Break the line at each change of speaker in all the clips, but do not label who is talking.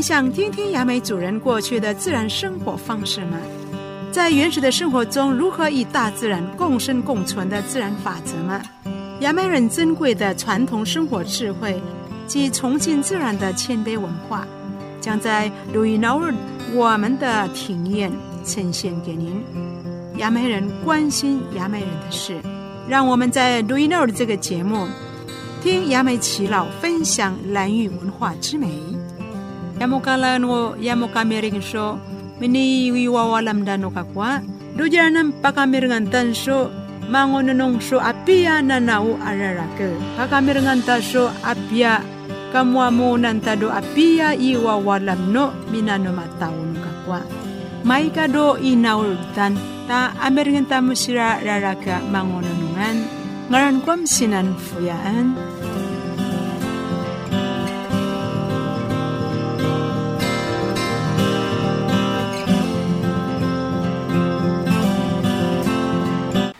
你想听听雅美主人过去的自然生活方式吗？在原始的生活中，如何与大自然共生共存的自然法则吗？雅美人珍贵的传统生活智慧及崇敬自然的谦卑文化，将在录音偶尔我们的庭院呈现给您。雅美人关心雅美人的事，让我们在录音偶尔这个节目听雅美祈老分享蓝玉文化之美。Yamukamering so mini wiwawalam dano kakwa. Dujanan pakamiringan tan so mangononong so apia na nau ararake. Pakamiringan ta so apia. Kamwa mo nantado apia iwawalam no minano matawon kakwa. Mai kado inaul tan ta ameringan ta musira raraka mangononongan ngaran kwam sinan fuyaan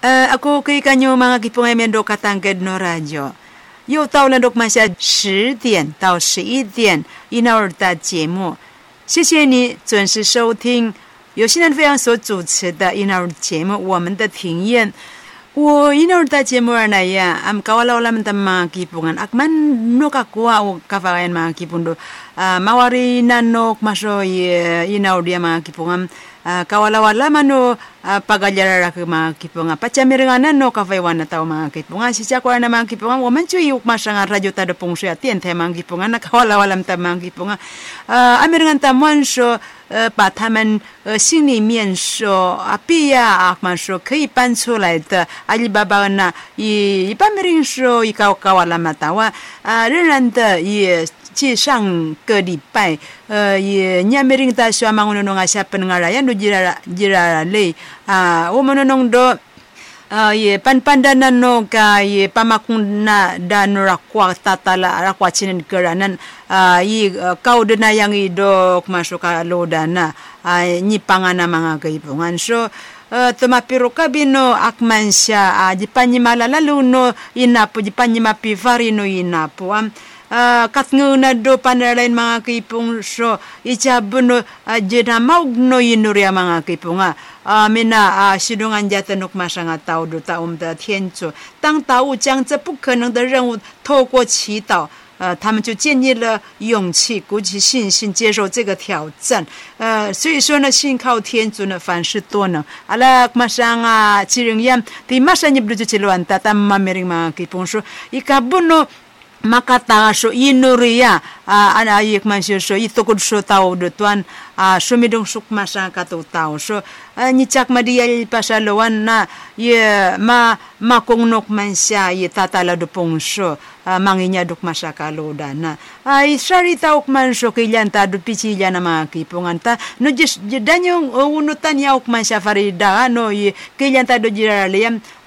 呃，ako kay kanyo mga kipungay mendo katangkad no radyo。又到了六马下十点到十一点一闹尔的节目，谢谢你准时收听由新南飞扬所主持的一闹尔节目。我们的庭院，我一闹尔的节目儿来呀，am kawala olam ta mga kipungan akman no kakuha o kafakayan mga kipundo uh, mawari nanok maso inaw dia mga kipungan uh, kawala-wala mano uh, pagalyarara ke mga kipunga pachamiringanan no kafaiwan na tao mga kipunga si chakwa na mga kipunga waman chu yuk masanga radyo tada pungsho ya tien te mga kipunga na kawala-walam ta mga kipunga uh, amiringan ta mwansho 呃，把他们呃心里面说啊，必呀啊，嘛说可以搬出来的阿里巴巴呢，也一般没人说一高高啊那么大哇啊，仍然的也。 ci sang ke dipai uh, ye nyamiring ta swa mangunong asya penengarayan do jira jira le uh, o manunong do uh, ye pan pandanan no ka ye pamakuna dan rakwa tatala rakwa chinen keranan uh, ye uh, kau dena yang idok masuk lo dana uh, nyi pangana mga kaipungan so Uh, tumapiro kabino akmansya uh, jipanyimala lalu no inapo jipanyimapi no inapo um, kat nguna do panalain mga kipong so ichabu no jena maug no inuria mga kipong uh, mina uh, sidungan jata nuk masanga tao do ta um da tian zu tang tao 将这不可能的任务透过祈祷。呃，他们就建立了勇气，鼓起信心，接受这个挑战。呃，所以说呢，信靠天主呢，凡事多能。阿拉马上啊，只人样，第马上你不就去乱打打马梅林嘛？给朋友说，一个不能。Makata so inuria ana ayik man so itukod so tao do tuan uh, sumidong sukma sa kato tao uh, nitsak madiyal pasalawan na ye ma makungnok man siya ye tatala do pong manginya duk masakalo na ay sari taok man so kilyan ta do pichilya na mga kipungan ta no jis danyong unutan yaok man siya farida no ye kilyan ta do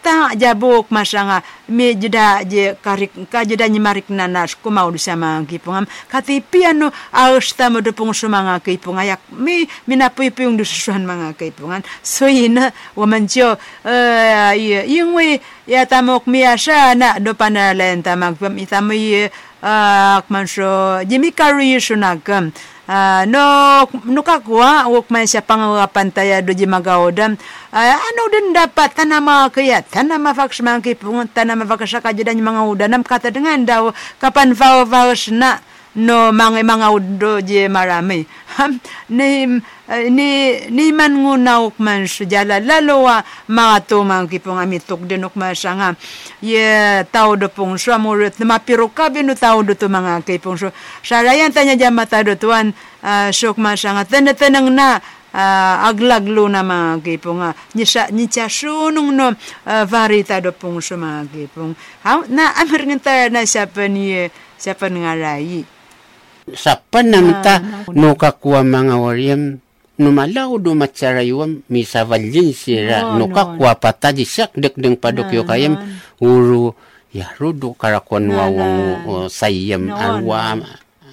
ta jabok masanga me jeda je karik ka jeda nyimarik nanas ko mau disama kipungam kati piano aus tamo de pung sumanga kipunga yak me mina pipung du suan manga kipungan so yin wo man jo eh, ye yin wei ya tamok mi asha na do panalen tamak pam itami eh, ak man so jimikari sunagam. uh, no nuka kuwa wok man siya pangawapan taya do di magaodam uh, ano din dapat tanama kaya tanama faks man kipung tanama faks kajadan mga udanam kata dengan daw kapan fao fao na no mga mga udo je marami ni ni ni man ngunaw man sujala lalo wa mga tumang kipong amitok dinok masanga ye tao do pong so amurit na mapiro ka binu tao do to kipong so sarayan tanya jamata do tuan uh, masanga tanda tanang na uh, aglaglo na mga kipong uh, nisya nisya sunong no uh, varita do pong kipong na amirngan na siya pa ni siya
Sapa namta no kakua mga wariyam numalaw misa sira no kakua pataji sak dek deng padok yo kayam uru ya rudo karakwan wawang sayam arwa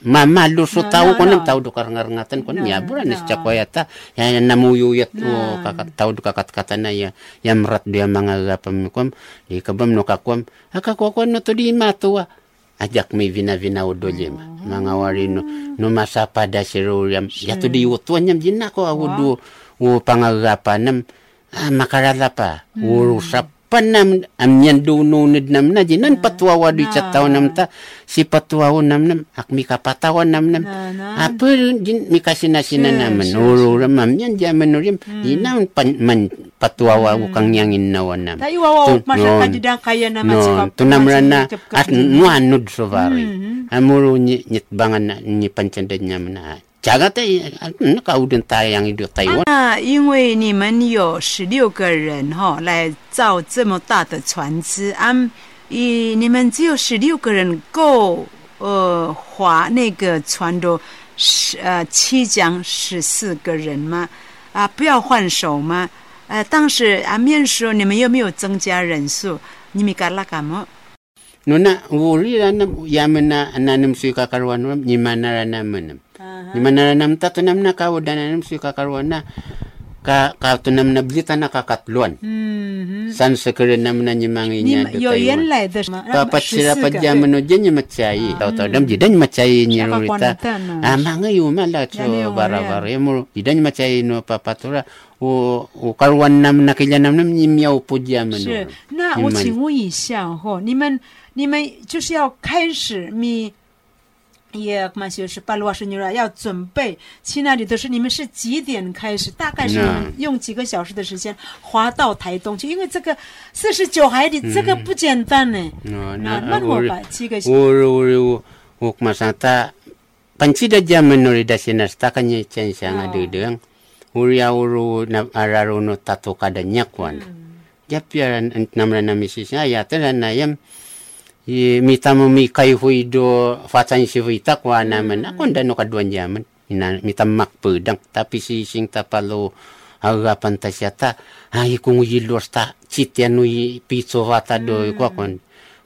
mama lu so tau ko nam tau do karangatan ko ya buran nes cakoyata ya namuyuyat o kakat tau do kakat katana ya ya merat dia mga gapam kom di kabam no kakwam akakwakwan no to di matua ajak mi vina vina udolim mga warino no masa pada siruriam ya tu di utuanyam jina ko awudu u pangagapanam ah, makarala pa urusap panam amyan dununid nam na jinan patwawa di cataw nam ta si patwawa nam nam ak mi kapatawan nam nam
Na, na.
apa jin mi kasinasina naman ururam amyan jaman urim jinan pan man patwawa ukang nyangin nawan nam
Ta iwawa
Tu-
masya
non.
kajidang kaya naman
no,
si Papa.
tunamran na
Masya
at nuanud sovari. Amuro nyit bangan ni pancandad niya na. Jaga te nakaudan tayang ido Taiwan.
那因为你们有十六个人哈、来造这么大的船只，啊，以你们只有十六个人够呃划那个船的十呃七桨十四个人吗？啊，不要换手吗？呃，当时啊面试你们有没有增加人数？你们干啦干嘛？
Nuna uli na yaman na ananam suy kakarwan ram ni manara naman. Ni manara nam ta tunam na kawudan anam suy kakarwan na ka ka tunam na blita na kakatluan.
嗯
San sekerin nam na ni
你
manginya
们
do
有原
Taiwan.
来的什么？
Papat
十
sila
四
pa
个。
jaman no dyan yung matsayi. Tau tau dam jidan matsayi ni
Saka
Rurita.
kwantan, no.
Ah, mga yuma la so
Yani yung
bara
Maria.
bara mo jidan matsayi no papatura. O o karwan nam nakilya nam nam ni miyaw po jaman.
是
no.，
那我
你们
请问一下哈，你们 你们就是要开始咪，也嘛就是把罗氏女儿要准备去那里都是，你们是几点开始？大概是用几个小时的时间划到台东去？因为这个四十九海里，这个不简单呢。那那
我
把七个小
时。我我我我马上他，本期的节目
努
力的那他看你真相啊，对的。Uriya uru na araru no tatu kada nyakwan. I mitamo mi kay huido fatan si kwa naman. Ako nda no kaduan jaman ina mitam makpedang tapi si sing tapalo agapan ta siya ta ay kung yilos ta chitian i pizzo vata do. Ko kon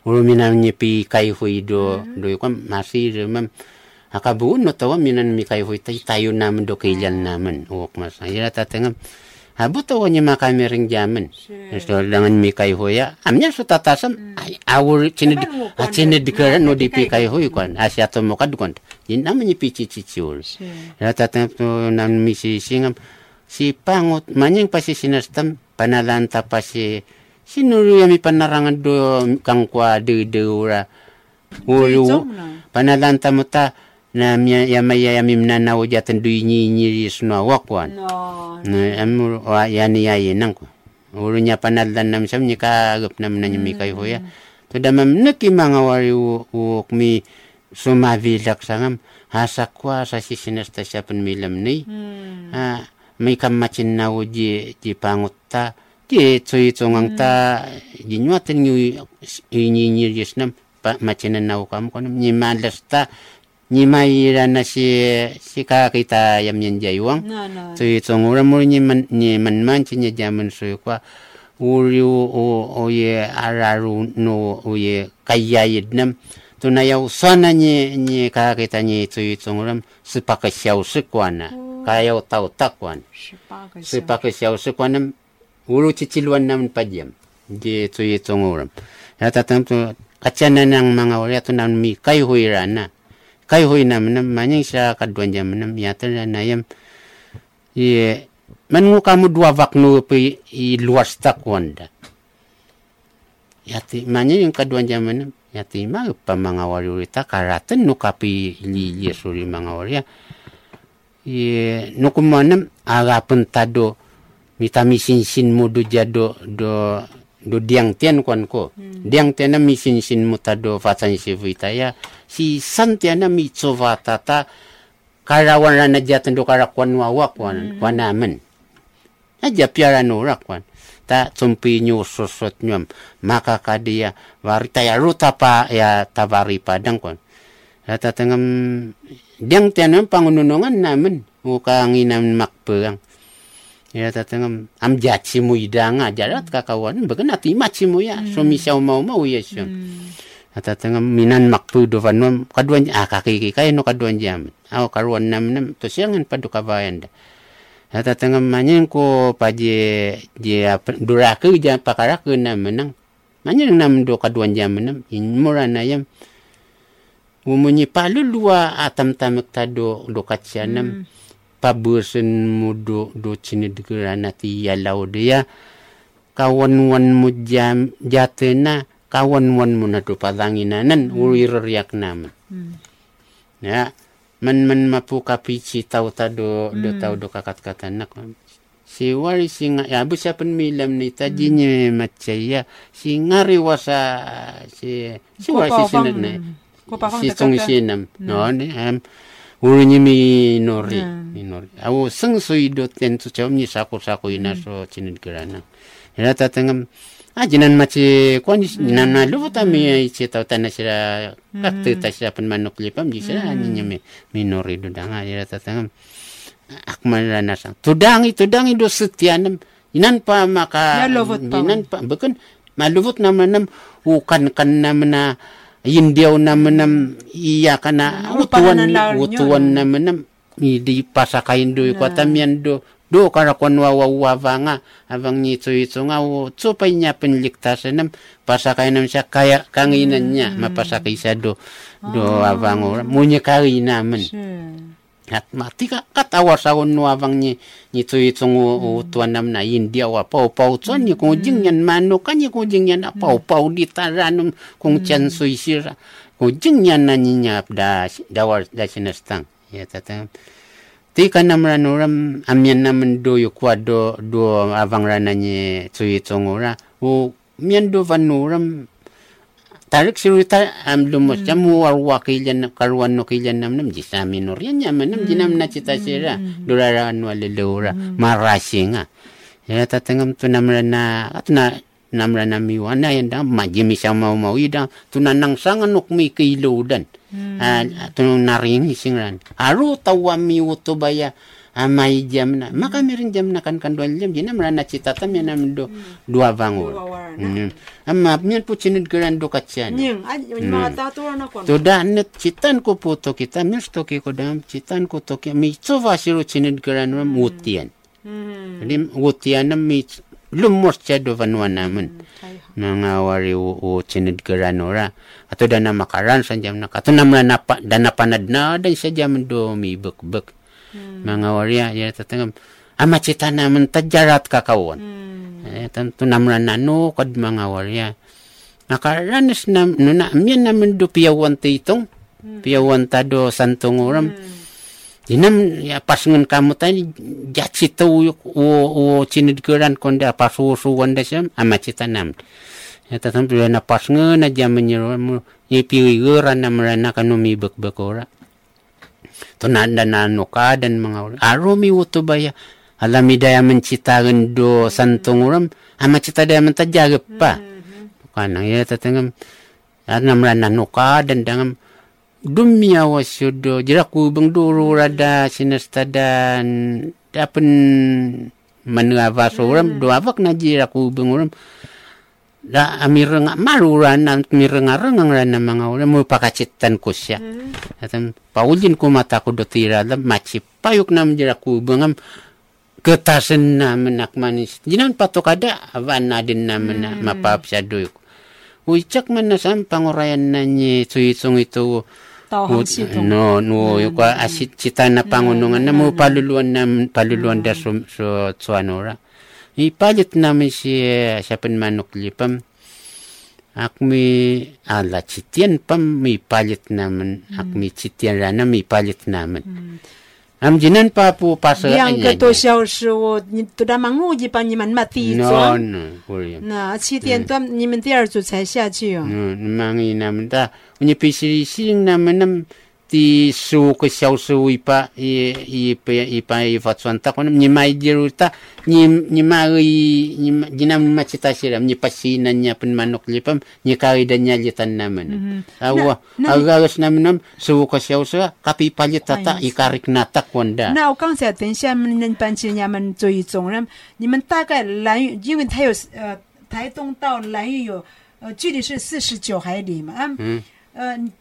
uro minan ni pi kay huido do. Ko masir mam. Akabuun no tawa minan mi kay hui tay tayo naman do kailan naman. Uwak mas. Ayra tatangam habu to wanya makamiring jamin so dengan mikai hoya. Amnya su tatasan awur
cini
di
cini
di keren no di pikai kan asia to mokad kan jin namanya pici
ciciul
rata to nan misi singam. Si pangut manyang pasi sinastam panalanta pasi sinuru yami panarangan do kangkwa de de
ora Ulu,
panalanta muta ta, na miya yamaya yamim na nawajatan do nyi nyi sno wakwan.
哦
，Na amur wa yani ya yenang ko. Uru nya panadlan nam sam ni kagap nam na mi kay hoya. To damam naki mga wari u u- mi sumavilak sangam hasakwa sa sisinasta siya pan milam ni.
嗯
Ah, may kamachin na uji di pangut ta. Di tsoy tsongang ta jinyuatan nyu inyinyir nam pa machinan na ukam ko nam ni malas ta nyimai rana si si kakita yam nyen uang,
no, no.
tu itong ura muri ni man man chi jaman su kwa uri o oye ye araru no oye ye kaya yidnam tu na yau sana ni ni kakita ni tu itong ura si paka xiao si kwana kaya
o tau takwan si paka
xiao si kwana uru chi chiluan naman padyam di tu itong ura ya tatam tu kacana ng mga uri atu nan mi kai na kayhuy nam nam manyang siya kadwan jaman nam yata na nayam Ye, man ngu kamu dua vaknu pe i luas takwanda. Yati manya yung kaduan jaman yati ma pa mga warurita karatan no kapi li suri mga warya. Ye, no kumanam agapun tado mitami sin mo do jado do do diang tian kwan ko. Diang tian na mi sin sin mo tado fatsan si vitaya. Si san tian na mi ta karawan na jatan do karakwan wawa kwan kwan naman. Aja piara nurak kwan. Ta tsumpi nyo sosot nyam makakadia warita ya ruta pa ya tavari padang kwan. Rata tengam diang tianam pangununungan naman muka nginam makpeang. Ya tatangam am jaci mu idanga jarat kakawan bagan ati maci mu ya? So misau mau mau ya so. Ata tengam minan makpu do vanum kaduan ah kaki kay no kaduan jam. Aw karuan nam nam. To siangan padu kabayan da. Ata tengam manyen ko paje je durake ja pakara ke nam menang. Manyen nam do kaduan jam nam. In murana yam. umunyi palulua atam tamek tado do katsianam pabusen mu do do cini degerana ti yalau dia kawan wan mu jam jatena kawan wan mu na do padanginanan uri riak naman ya man man mapu kapici tau tado do tau do kakat katanak si wari singa ya bu siapa milam ni tajinya macaya si ngari wasa si si wari si sinat na Uri ni minori minori au seng sui do ten tu chom ni sako sako ina so chinit gerana ya tatengam ajinan maci kwani jinan na lu ta mi ichi tau tanah sira kakte ta sira pen manuk lipam di sira ni nyame minori do danga ya tatengam akmal nasang tudangi tudangi do setianam inan pa maka
Ya, lovot pa.
inan pa bukan maluvot naman nam ukan kan naman na Indiaw naman nam iya kana
Ano,
utuan utuan naman nam hindi pasakayin do ko tamyan do. Do karakon wawawa nga abang nito ito nga o tsupay niya penliktasan nam pasakay nam siya kaya kanginan niya mapasakay siya do. Do abang ora. Munya kari naman
是
at mati ka katawa sa no abang ni ni tu itong utuan nam na India wa pau pau tson ni kung jing yan mano kanya kung jing yan pau pau di taranum kung chan sui sira kung jing yan na niya da dawar da sinastang ya tatang ti ka nam ranuram amyan naman do yu kwa do do abang rana ni tu itong ora o miyan do vanuram tarik siruta am lumos jam war wakilyan karuan no nam nam jisa minor yan yaman nam jinam na cita sira durara anu alilura marasi nga ya tatangam tu namra na at na namra na miwana yan da majimi sa mau mau ida tu nanang sangan nuk mi kiludan ah tu naring singran aru tawa mi utubaya amai jam na maka mirin jam na kan kan dua jam. Jinam rana cita tam yan nam do dua bangur Hmm. Amma mian po chinid geran do
ko
To da net citan ko to kita mir stoki ko dam citan ko to ki mi tsova siru chinid geran ram utian.
hmm.
Lim utian nam mi lumos cha do vanwa naman.
ay
Mga wari o, o chinid geran ora. Ato da na makaran sa jam na kato namla na pa da na dan jam do mi bek bek. Mga ya tatangam amachita naman tajarat kakawon.
Mm.
Eh, tanto namran nanukod mga warya. Nakaranas na, nuna, amyan naman do piyawan ta itong, mm. piyawan ta do santong uram. Mm. Inam, ya, pasungan kamu tani, jatsi ta uyo, uo, uo sinidkuran konda, pasusuwan da siyam, amachita naman. Ya, tatang pila na pasungan na jaman nyo, ipiwiguran naman na kanumibak bakora. Bek ora. To nanda na ano ka dan mga ora. Aro mi uto ba ya? Alami daya mencitakan do santong uram. Ama cita daya mentajagap pa. Kanang ya tatangam. At namran na ano ka dan dangam. Dumya wasyo do. Jira kubang duro rada sinasta dan. Dapan manuava so uram. Do avak na jira kubang uram. Da amirang maruran na mirang arangang ran na mga uram mo pakacitan ko siya. Atam paulin ko mata ko do tira da maci payuk nam jira kubang am ketasen naman nakmanis. Jinan patok ada na din naman na mapap siya doyok. Uicak man na sam pangurayan na niya tuyitong ito.
tao hang sitong
No, no, yung kwa asit cita na pangunungan na mo paluluan na paluluan da so, so tsuanora. Ipalit namin si eh, sapan manukli pam. Akmi ala ah, chitian pam mi palit naman. Mm. Akmi chitian rana mi palit naman. Mm. Am jinan pa po pasa
Yang ka to siya si wo to da mangu ji pa ni man mati no, ah. no, Na
chitian
hmm. to ni man diar zu cai xia qi yo.
No, mangi
naman da. Ni pi si sing naman nam 第十五个小时尾
巴，一一百一百一发船打过来，尼玛一路打，尼尼玛伊尼尼玛没注意到，尼怕是那尼阿潘曼洛克离蓬，尼卡里达尼阿吉坦南门，啊哇，啊个 os 南门南，十五个小时啊，卡皮帕尼塔塔伊卡里克纳塔，wonder。
那我刚才等一下，你们班姐你们做一种，你们你们大概南，因为它有呃，台东到南玉有呃，距离是四十九海里嘛，啊。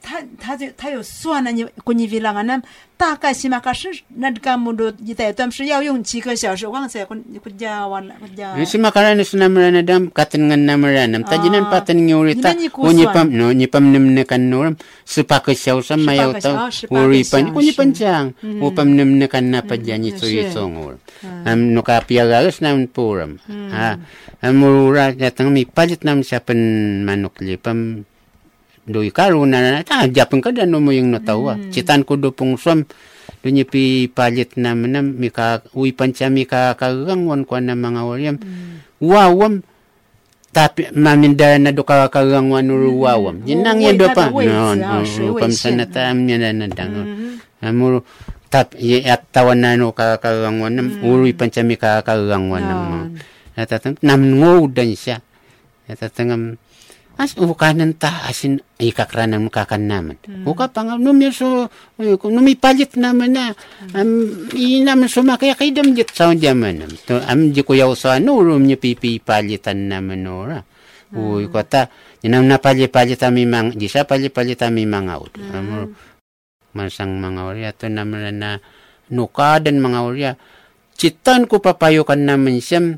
他他就他有算了，你估计 bilangan 呢，大概起码可是那个木都一代段是要用几个小时，忘记kun kujawan kuja.
Si makaran is namran dam katen ngan namran nam tajinan paten ngurita
Ina ni
unyi
kusuan.
pam no nyi pam nem ne kan nuram sepak siaw sam mayaw
Sepak
taw
siaw, sepak
uri
siaw,
pan kunyi
si.
pancang upam nem ne kan na pajani so
si.
isong ur am no ka piagagas nam puram ha amura datang mi palit nam siapan manok lipam doi Karu na na ta japang ka dan mo yung natawa citan ko do pong som do niya pi palit na manam mi ka uy pancha mi ka kagangwan ko na mga waryam wawam tapi maminda na do ka kagangwan uru wawam. Jinang
Uy,
yan do pa no
ah, shui, uy,
pam
siya.
sana ta amnya na na dang amuro tap at tawan na no ka kagangwan nam uru pancha mi ka kagangwan nam natatang nam ngodan siya natatangam as ukanan ta asin ikakranam kakan naman. Uka pang numi so numi palit naman na am inam so makaya kay damjit sa jaman to am ji ko yaw sa no rum ni pipi palitan naman ora uy ko ta inam na pali palit ami mang di sa pali palit ami mga ut amor masang mga orya to naman na nukadan mga orya citan ko papayukan naman siyam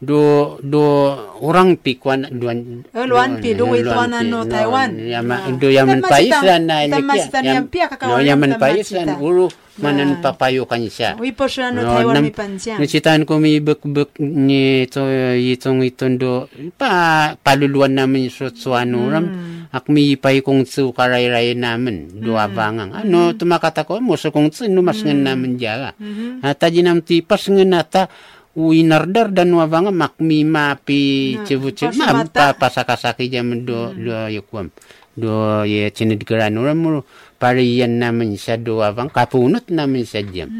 do do orang pi kuan duan
oh luan pi do eh, wei tuan no Taiwan.
Yama do yaman pais lan na
lekia yam
no yaman pais lan uru manan
papayo
kan siya
wi po siya no Taiwan mi pan
siya nacitan ko mi bek bek ni to itong itong do pa paluluan namin so suan ano, uram hmm. ak mi pay kong su karay ray namin do hmm. abangang. Ah, ano hmm. tumakata ko mo so kong su numas namin jala ata ah, jinam tipas ngenata ata uinardar dan wabanga mapi
Na,
cebu cebu ma pa pasakasaki jam do do yukwam do ye cinidgaran ram mo pariyan namin siya do abang kapunot namin siya jam.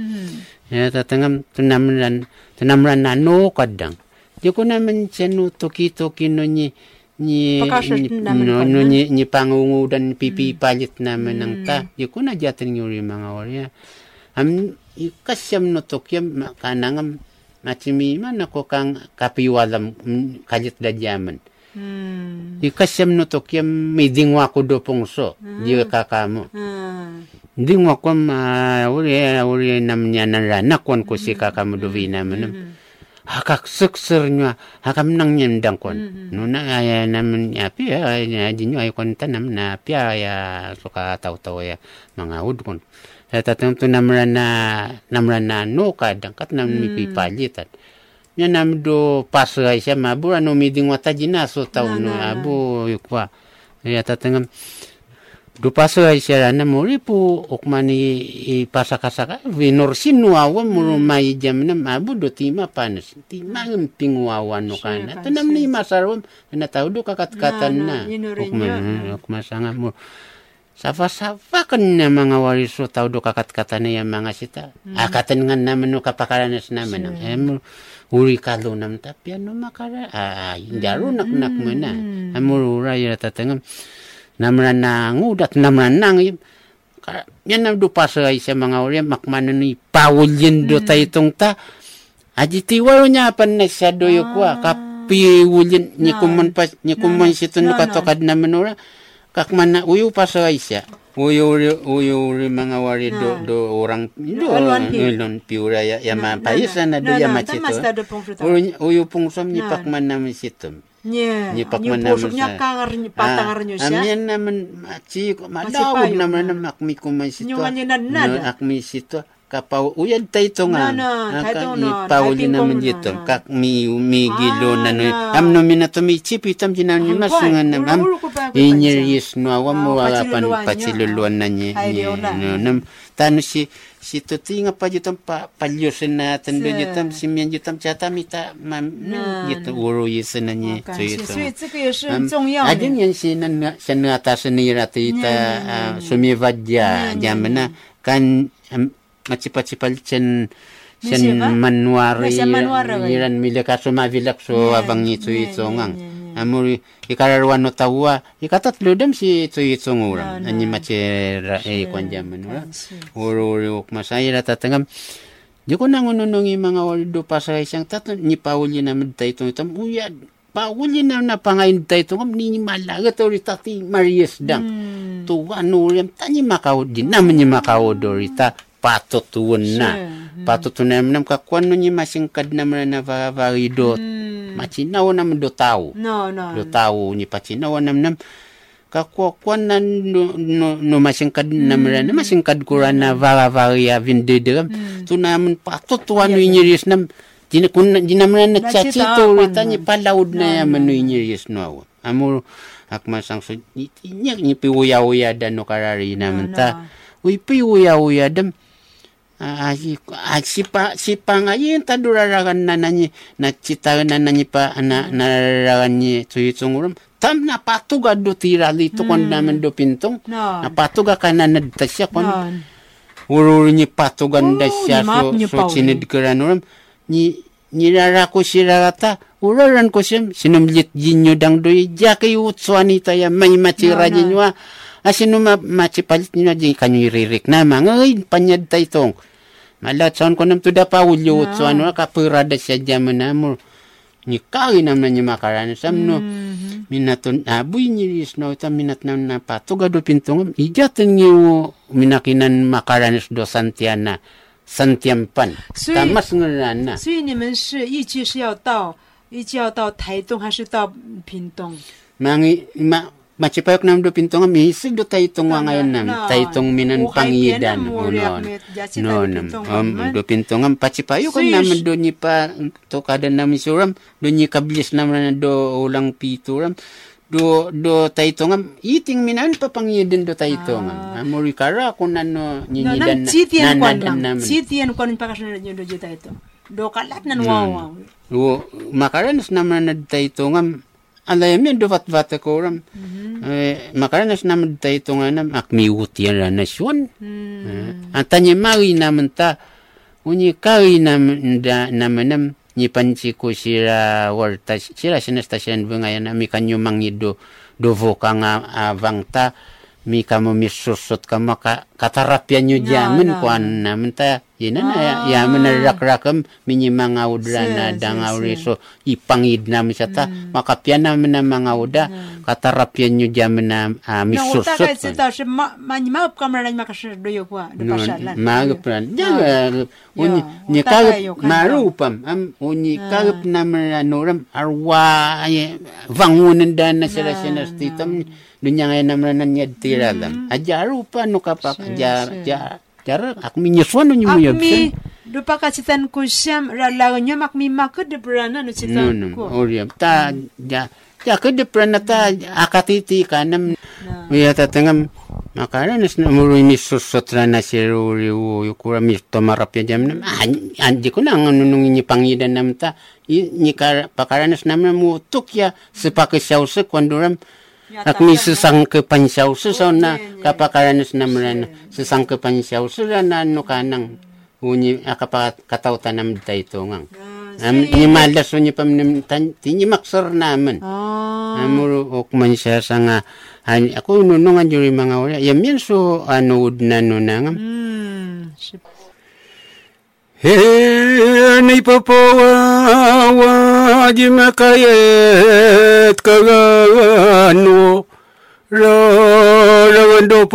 Ya tatangam tunamran tunamran na no kadang. Di ko naman siya no toki-toki no ni ni no, no,
na.
ni, ni pangungudan pipipalit naman ng ta. Di ko na jatan yung mga orya. Am ikasyam no tokyam ma- kanangam machimi man ako kang kapiwalam kalit da jaman.
Hmm.
Ikasyam no tokyam may dingwa ko do pungso. Di kakamo.
Ah.
Hindi mo ako ma uri uri nam niya nan ranak kon ko si kakamuduvi naman. Hakak suksur niya hakam nang niyan dang kon. No na ay naman api ay di ay kon tanam na api ay suka taw-taw ya mga ud kon. Tatang to namran na namran na no kadang kat nam mi pipalitan. Nya nam do paso ay siya mabura no miding wata jinaso taw no abo yukwa. Ya tatangam do paso ay siya na mo po okmani ipasakasaka vinorsin nuawa mo may jam na mabu do tima panas. Tima ng pingwawa no kana to nam ni masarwam na tao do kakatkatan
Na,
na
na, inurin
okman okmasanga mo Safa-safa kan na mga wariso tao do kakat-katan na yung mga sita. Akatan nga naman no kapakaranas naman. Ang emo, uri kalo nam tapya no makara. Ay, daro nak-nak mo na. Amurura yung tatangam. Namran na ngudat, namran na ngayon. Ka- Yan na do pasay sa mga uri, makmano ni pawul yun do tayo itong ta. Aji tiwaro niya pan na siya do yung kwa. Kapiwulin, ni kuman pa, ni kuman si no katokad na manura. Kakman na uyu pasay siya. Uyu uyu uri mga wari do, do orang, do, ulon piura ya, ya mapayusan na do ya machito. Uyu, uyu pong som ni
Na.
pakman namin sitom.
Nye.
Ni pakman
Nye pusok
namin
niya
sa-
kangar niya patangar niyo siya.
Amiyan naman,
Masipayo
madawag naman
na. nanad.
No, akmi sito kapau uyan tay to nga ka
ni
Paulina
man
dito kak mi umigilo na no am no mina to mi chipi tam jinan ni masungan na
inyer
yes no awam mo wala
agapan
patsiluluan na
ni
no tanu si si tuti nga pa jutam pa natin do jutam si mian jutam chata mita mam gitu uro yes na.
ni
so
yutam
adin yan si na sa nata sa nirati sumivadya na kan ngacipacipalicen
sen
manuari iran mile kaso mavilak so abang itu itu ngang amur ikararwan no tawa ikatat ludem si itu itu nguram anyi macera eh, e kwanjaman ano, ah. ura uru uru masaira tatangam Di ko nangununong yung mga oldo pa sa isang tatlo, ni Pauli na maday itong itam, uyad, Pauli na napangayin tayo itong, ni malagat o tati Marias dang. Tuwa no riyam, ta ni makaod din, naman ni makaod o rita, patutuan na.
Sure.
Patutunan naman kakuan no niya masingkad naman na varido.
Hmm.
Machinaw naman do tao.
No, no.
Do tao ni pachinaw naman naman kakuan na no, no, no masingkad naman na masingkad ko rin na vara varia vindidiram. Tu naman patutuan no inyiris nam Jina kun jina mana na
ah,
to rita ni palaud na ya manu inyiris no awa. Amur ak masang so ni ni pi uya uya dan no karari na menta. Ui pi uya uya dam Ah, ah, sipa ah, sipa nga yin ta duraragan na nani na cita na nani pa na nararagan ni tuyitong urum tam na patuga do tira dito kon naman do pintong. Na patuga kana nadta siya kon. Urur ni patugan da siya so so sinid kuran urum ni nirara ko sirarata uraran ko siyam sinumlit jinyo dang do jaki utsuani taya may matira jinyo asinu macipalit nyo jing kanyo na mga ay panyad tay tong Malat saan ko nam tuda pa ulyo utswani wa kapurada siya jaman na mo. Ni kagi naman niya makarana sam no.
Mhm.
Minaton aboy ni no ta minat na na patuga do pintong ijatan niyo minakinan makaranes do Santiana Santiampan
所以
tamas ngaran na
所以你们是预计是要到预计要到台东还是到屏东？
mangi ma machipayo nam do pintong mi sig do tay tong wanga nam.
tay
tong minan pangidan
oh,
no no um do pintong am pachipayo
nam
do ni pa to kada nam suram do ni kablis nam na do ulang pituram do do taitong eating minan pa pangiden do taitong am amuri ah, kara kun ano nyinyidan
na sitian
kwan
lang sitian kwan pa do taitong do kalat nan hmm. wawaw
wo makaranas naman na taitong alayam yan do vat ko ram eh, makaranas naman taytong anam akmiwut yan na syon
嗯
ang tanya mari naman ta unyi kari naman da naman nam ni panci ko sira warta sira sinastasyan bungayan na mi kanyo mangido do voka nga avang ta mi kamo mi susot kamo ka katarapyan nyo
No,
jamin
no.
kuan naman ta yenan
ah.
ya
menarakrakam minyimangaudra ipang idna misata mm. makapiana mena mangauda mm. kata rapianyu jamena uh, misusut no, utaka sita se
ma
manima kamera nima
kasir
doyo
kwa do
pasalan
ma
gpran
jaga
uni nyikag
marupam am
uni
kagp namera noram arwa vangunan dan sila sinartitam dunyangay namra nanyad tiradam ajarupa no kapak
ajar
ajar
sure.
adya, Jara, ako minyaswan no yung
Akmi do pa ka citan ko siyam ralaga nyo makmi makad de brana no
No,
ko.
Ta, ja, ja, kada prana ta, akatiti ka nam,
Na.
Uya tatangam makaranas na muro ni susotra na si Ruri yukura mi tomarap ya jam nam anji ko na ang nunung ni pangidan nam ta. Ni kar pakaranas nam na mutuk ya sepake sausa kwanduram Akmi susang ke pansiaw susaw na kapakaranus na mula na susang ke pansiaw sula na ano kanang unyi akapakatawta nam day ito
ngang.
Am ni malas unyi pam nam tinyi maksor naman. Amuro ok man siya sa nga ako nunungan yuri mga wala. Yam yan so anood na nunangam. Mm.
ሄኒጵጶዋ ጅመካየት ከጋኖ ረረወንዶፖ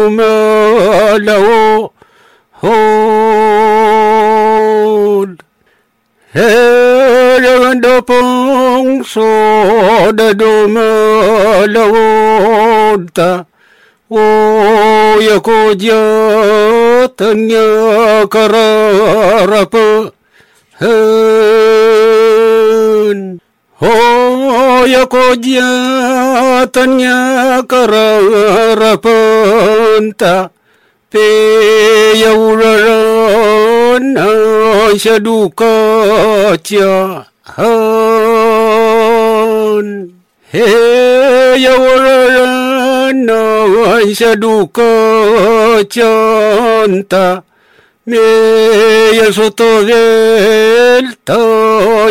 ሶደዱመለዎ ሆድ ሄረወንዶፖ ሶደዱመለዎታ 嗯，是
He ni papawa di makayet kagano Rarawan pong so da dumalaw Hold Herawan pong so da dumalaw ta O yako jatanya kararapa hen O yako jatanya kararapa ta pe yauraran asyaduka cha he no shaduko chanta me el soto del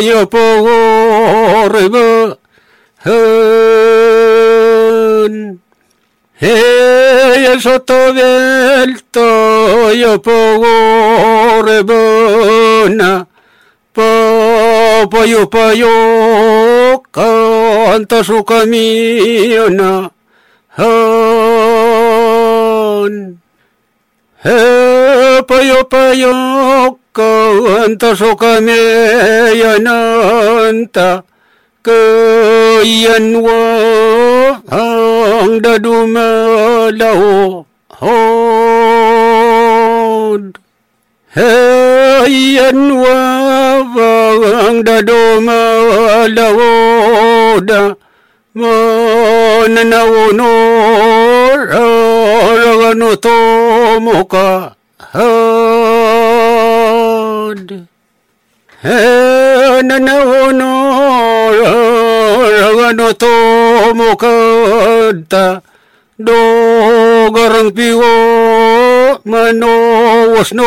yo pogo el soto del yo pogo rebona popo
yo payo canta su camino hơn he, payo payo, ko, anta soka me yananta ko yanwa ang daduma lao hod. He yanwa ang daduma lao da. Tomoka had. Hananawunor aragano tomoka ta dogarang piwo mano was no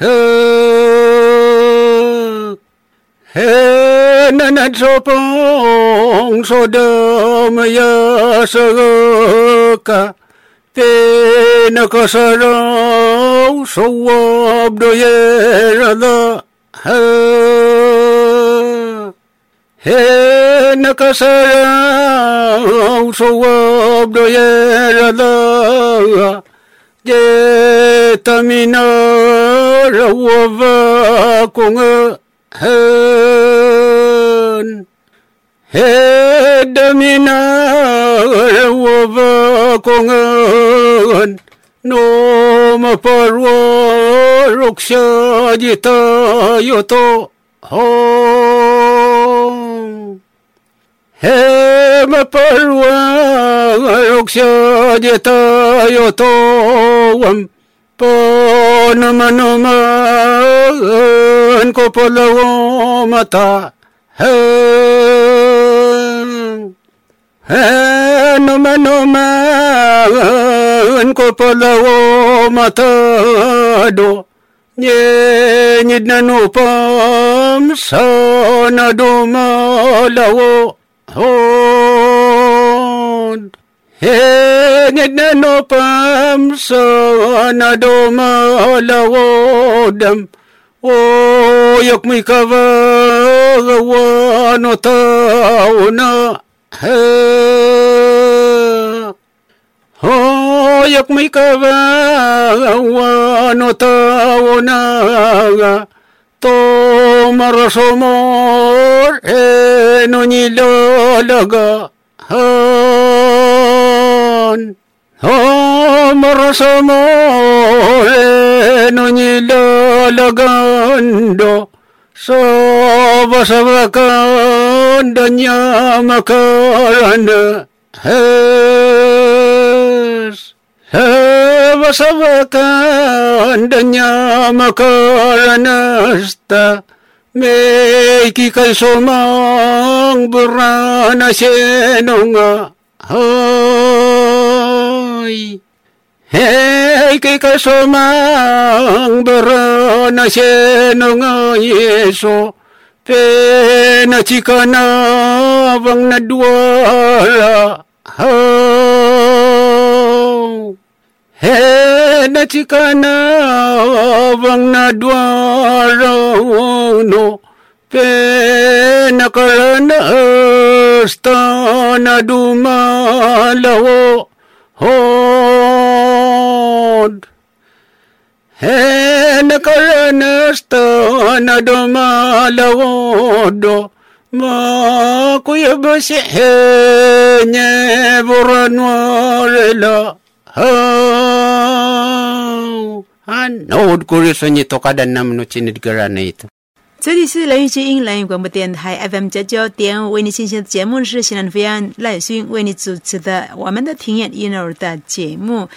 hê na na so pong so de ma ya so ka te na ko so ro so ob do ye ra da hê hê na ko so ro so ob do ye ra da ye tamina rawava kunga hen he damina rawava kunga hen no ma parwa ruksha jita yoto ho. Hem parvarok syadyatayotovam ponamanoman kopolawomata Hem nomanoman kopolawomata do Nyidnanupam sanadumalawo Oh, Hengit na no pam so anadoma holawodam. O yok mi kava wano tauna. O yok mi kava wano tauna tomorsomoren unilologa han tomorsomoren unilologando sovasavakanda nyamakaranda hey danya makarana hes sa basabakan danya makarana sta Meki kay sumang berana senonga Ay Hey kay णो पे न करण स्थान डुमालवो हो हे न करण स्थान डुमालवो डो ma kuyabase he nye buranwarela
这里是雷雨之音雷雨广播电台 fm 九九点五为你进行的节目是新浪飞扬赖勋为你主持的我们的庭院音乐的节目。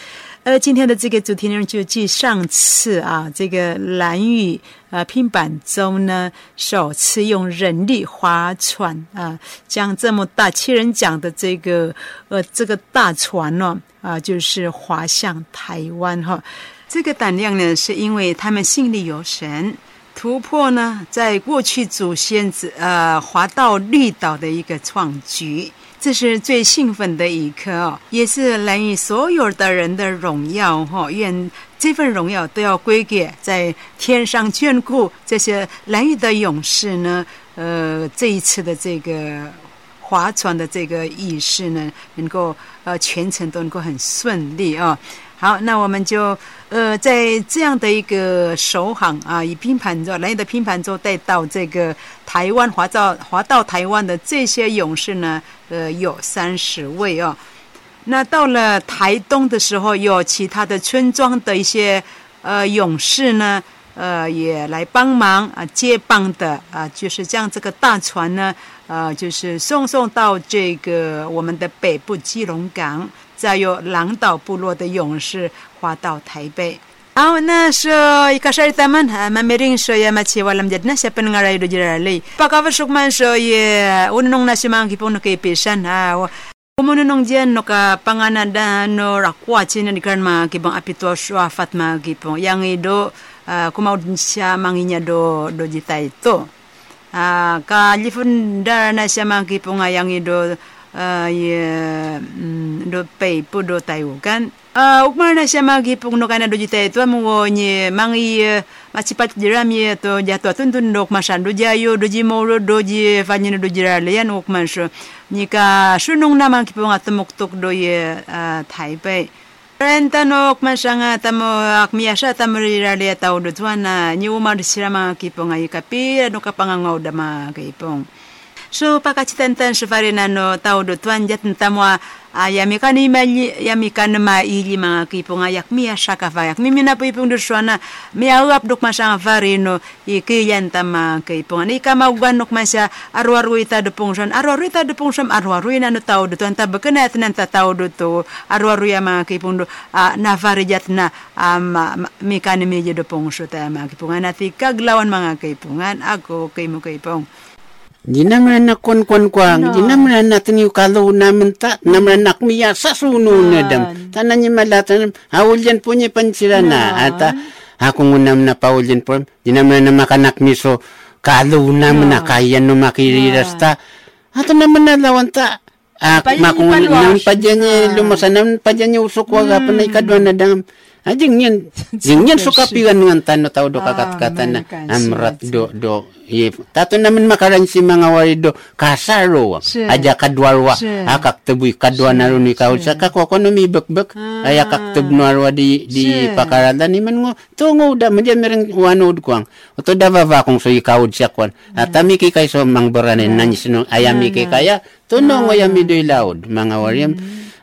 呃，今天的这个主题内容就继上次啊，这个蓝屿呃拼板中呢，首次用人力划船啊，将这么大七人桨的这个呃这个大船呢啊，就是划向台湾哈。这个胆量呢，是因为他们心里有神，突破呢，在过去祖先子呃划到绿岛的一个创举。这是最兴奋的一刻哦，也是来于所有的人的荣耀哈。愿这份荣耀都要归给在天上眷顾这些蓝屿的勇士呢。呃，这一次的这个划船的这个仪式呢，能够呃全程都能够很顺利啊。好，那我们就呃，在这样的一个首航啊，以拼盘舟来的拼盘舟带到这个台湾划到划到台湾的这些勇士呢，呃，有三十位哦。那到了台东的时候，有其他的村庄的一些呃勇士呢，呃，也来帮忙啊，接棒的啊，就是将这个大船呢，呃，就是送送到这个我们的北部基隆港。再有狼岛部落的勇士划到台北。好，那说一个事儿，咱们啊，慢慢说呀，嘛，切，我们讲那些本来有的人嘞，把个说嘛说也，我弄那些嘛，基本都可以背上啊。我我们弄件那个 panganan no rakwa cina di kan ma kibang apito shwa fatma kipong yang ido kumau siya manginya do do jita itu ah ka lifun dar na siya mang kipong yang ido uh, ye mm, do pei pu kan. do tayukan uh, ukmana shama gi pung no kana do jita itu amu nye mangi uh, macipat jeram ye to jatuh tuntun tun masan do jayo do ji moro do ji do sho nika shunung naman ki pung atumuk tuk do ye uh, taipei Rentano kmasanga tamo akmiasa tamo rirale tau do tuana nyu mar sirama kipong ay ngau no kapangangau so pakachitantan shivarinano taudo twanjat ntamwa yamikani mali yamikani ma ili mga kipong ayak mia shaka vayak mimi na pipong dushwana mia uap dok masang varino ikiyan tama kipong ani kama ugan nok masya arwaru ita de pongson arwaru ita de pongsom arwaru ina no taudo tuan ta bekena tenan ta taudo to arwaru ya mga kipong do na varijat na mikani mi de pongso ta mga kipong anati kaglawan mga kipongan ako kimo Di
namran na konkon kwang, no. di namran natin yung kalaw namin ta, namran na kumiya sa suno na dam. Tanan niya malatan, hawulyan po niya pansira na. At ah, akong unam na paulyan po, di namran na makanak ni so, kalaw naman na kaya no makiriras ta. At naman na lawan ta, ah, ak makung nang padyan niya lumasan, nang padyan niya usok wagapan hmm. na ikadwa na dam. Ajing yan, yan suka piwan ngan tano tao do kakat kata na. amrat do do. Ye tato naman makaran si mga wari do kasaro aja kadwarwa akak tebuy kadwa na ron ikaw sa kono mi bek bek. Ay akak teb nuarwa di di pakarada ni man ngo tungo da medya mereng wanod kwang oto da bava kung so ikaw siya kwan atami ki kay so mang baranen nan sino ayami ki kaya tunong ayami do ilaud mga wari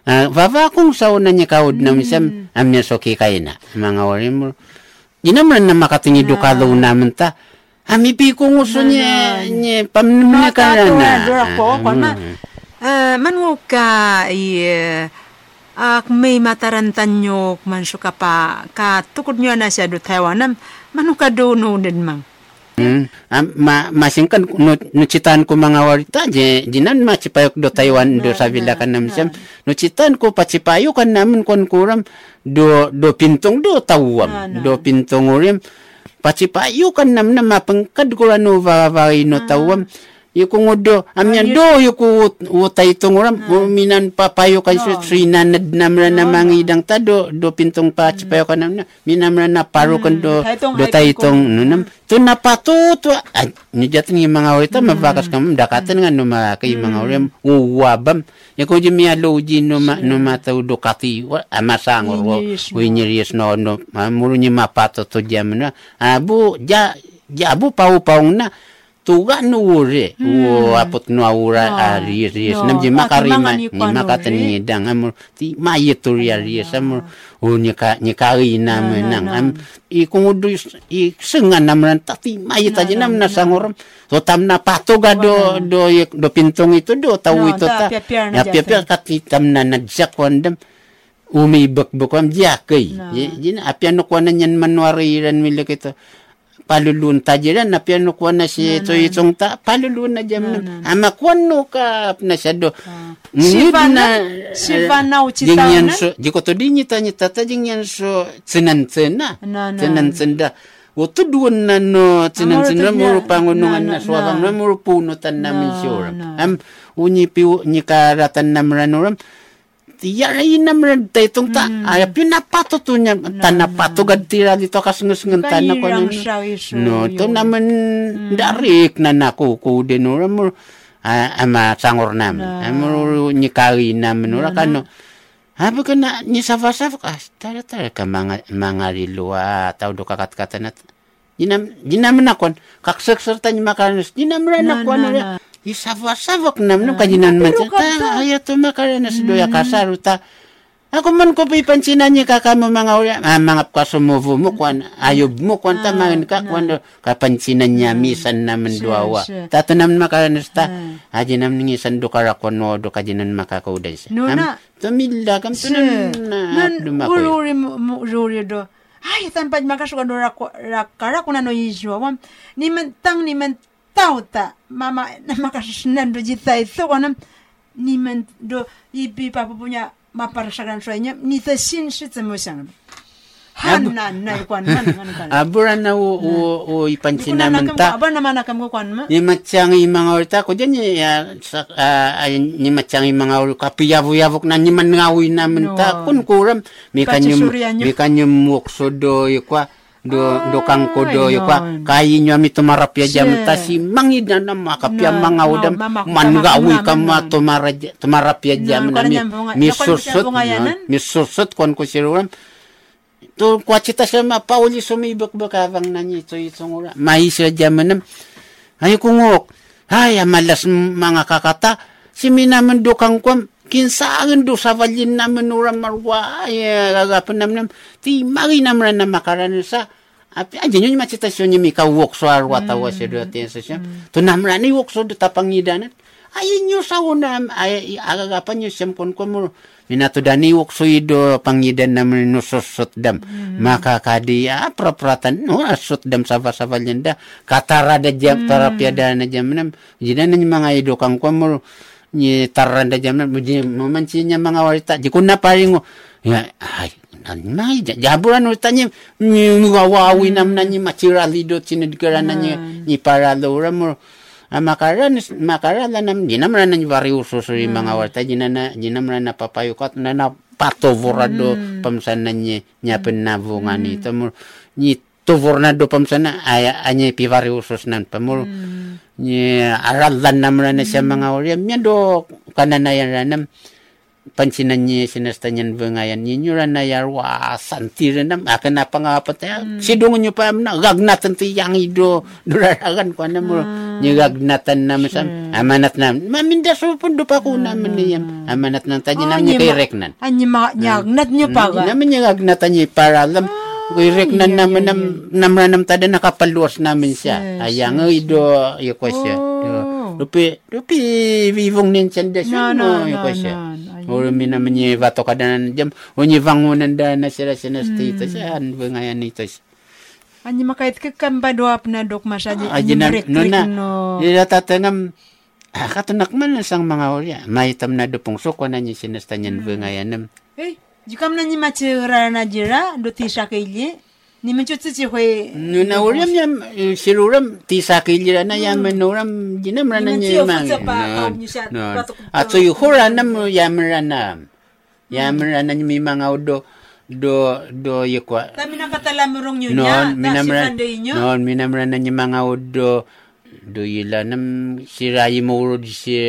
Uh, vava kung sa una niya kaud na misam mm. amya soki kaina mga wari mo. Ginaman na makatingi do kalo naman ta. Ami pi kung uso niya niya pamnumna ka na.
na. man mo ka iya ak may matarantan nyo man suka pa ka tukod nyo na siya do Taiwan man ka do no din mang
Um, ma masingkan no, no citan ko mga warita je jinan ma cipayok do Taiwan do sa villa kan nam sem no citan ko pacipayo kan namun kon kuram do do pintong do tawam do pintong urim pacipayo kan nam na mapengkad ko no va va no tawam. yuko ngodo amyan do yuko utay itong uram minan papayo kay oh. srinan namra na mangidang ta do do pintong pa chipayo ka namna minamra na paro kan do do tay itong nunam. To na patuto ni jatin yung mga orita mabakas kam dakatan nga no kay mga oram uwabam yako jimi alo ji no ma no mataw do kati amasangor wo winyirius no no. Muru ni mapato to jam na. Abu ja ja abu pau pau na tuga no ure hmm. o apot no aura a ries ries nam je makarima ni makatani dang amur ti mayetur ya ries amur o ni ka ni ka ina menang am i kungudu i sengan nam ran tati mayet aja nam na sangoram so tam na patoga do do do pintong itu do tahu itu ta. ya pia pia kati tam na najak wandam umibak bukwam jakay.
Na.
Jina apiano ko na nyan manwariran milik ito. palulun ta jiran na pian no kuan na si to itong ta palulun na jam na ama kuan no ka na sa do.
Siva
na uchi
ta
so jiko to di nyita nyita ta jing yan so tsenan tsena tsenan tsenda. Wotu duon na no
tsenan
tsena
muru
pangunungan
na
suwabang
na
muru puno tan
na minsyuram
am unyi piu nyika ratan na mranuram yaray namran ta itong ta. Mm. ayap yun napatuto niya. No, tanapatog no. at tira dito kasungusungan ta na ko no to naman mm. darik na nakukudin no. Mo ama sangor namin
amuro
ni kari namin no. Habi ka na ni safasaf ka. Tara tara ka mga mga riluwa tao do kakatkatan na Ginam, ginaman na kon, kaksaksertan ni
makanos,
ginamran
na
kon,
na.
Isava-savak naman. No, kajinan man.
pero
Ta,
kata.
ayaw to makaranas. Doya kasaru ta. Ako man ko pa ipansinan niya kakamo mga uri, ah, mga kasumuvo mo, kwan, ayob mo, kwan ta, mga ka, kwan, do, kapansinan niya, misan naman duawa.
sure.
Tato naman makaranas ta,
Ah.
aji naman ng isang do karakon no, do kajinan makakaudan siya.
No, na.
Tumila, kam to na, dumakoy.
ururi mo- ururi do. Ay, tampad makasuka do rako rakara kuna no yiswa. Wam ni man tang ni man tauta. Mama na makasunan do jita itu kana ni man do ibi papa punya maparasakan suanya ni ta sin shi zemo 想 Hanan na kwan man man kan.
Abura na u, u, u ipansin naman ta.
Aba naman nakam ko kwan ma.
Ni matsang yung mga orta ko dyan, ya, sa, ni matsang yung mga orta, kapiyavu-yavok na ni man ngawi naman ta, kun kuram, may kanyum, may kanyum mukso do, yukwa, do, do kangko do,
Ay,
yukwa,
non.
kayi nyo mi tumarapya jam,
Siya.
ta si mangid na na makapya
No,
mga
no,
udam,
mama-
mangawi ka ma jam, na mi,
niya bunga-
mi
no,
mi susut, kwan ko siruram, to kwachita siya mapauli sumibak bakavang na niya ito itong ura. Mahisya dyan manam. Ay kungok. Ay amalas mga kakata. Si minaman do kang kwam. Kinsaan do sa valin naman ura marwa. Ay gagapan naman. Ti magi naman na makaranan sa. Api aja nyo macitasyon niya mi kawok so arwa tawa siya do sa siya. To naman ni wok so do tapangidanan. Ayun nyo sa una, ay, agagapan nyo siyam kon ko mo. Minato dani wok so ido pangidan naman no sosot dam. Makakadi, ah, prapratan, no, asot dam sava-sava da. Katarada jam, tarapya da na jam nam. Jina na mga ido kang ko mo. Ni taranda jam nam. Mujin, mamansi niya mga warita. Di ko na paring mo. Ya, ay, Nanay, jaburan ulit niya, ni wawawi nam na niya, machiralido, sinidkaran na niya, ni paralura mo. Ah, makaran makarala nam di naman na variuso sa mga warta di na na di naman na papayukat na na patovorado pamsanan niya niya pinavungan ito mo ni tovornado pamsana ay anya pivariusos nan pamur Yeah, aralan naman na siya mm. mga oriam. Yan do, kananayan ranam. Pansinan niya, sinastanyan ba nga yan. Yan yung wa, santi ranam. Akin na pangapat na. Mm. Sidungan niyo pa, na, gagnatan ti yang ido. Duraragan ko na mo. Ah. Mm. Yung gagnatan naman sa, amanat naman. Maminda sa pundo pa ko ah. naman niya. Amanat nang tanya ah, naman niya kay Reknan.
Anyo mga, mm. niyagnat niyo pa. Mm,
naman niya gagnatan niya para alam. Mm. Irek na naman nam namranam tada nakapaluwas namin siya. Ayang yes. ido yo
kwesya.
Lupi lupi vivong nin
sende
siya
no
yo
kwesya.
Oro mi naman ni vato kadanan jam onye vangunan da na sira sina stita siya an bengayan ito siya.
Ani makait ka kambaduap na dok masyadi.
Ah, na, no na. Ila tatanam Ah, katunak man sang mga orya. Ah, Maitam na dupong suko na niya sinastanyan mm. ngayanam.
Eh, jikam na nyi machi ra na jira do ti sha ke ye. Ni men chu tsi hui.
No na ulam niya, siruram, tisa kilira na yan manuram, ginamra na
Ni man
niya
siya,
mga.
futsa pa, kaw niya siya, patok-
At so yuhura na mo, yamra na. Yamra na niya may mga do, do, do.
Tami na nyo niya.
Noon,
Ta si
minamra,
nyo.
noon, minamra na niya mga udo, do yila nam, sirayi mo urod si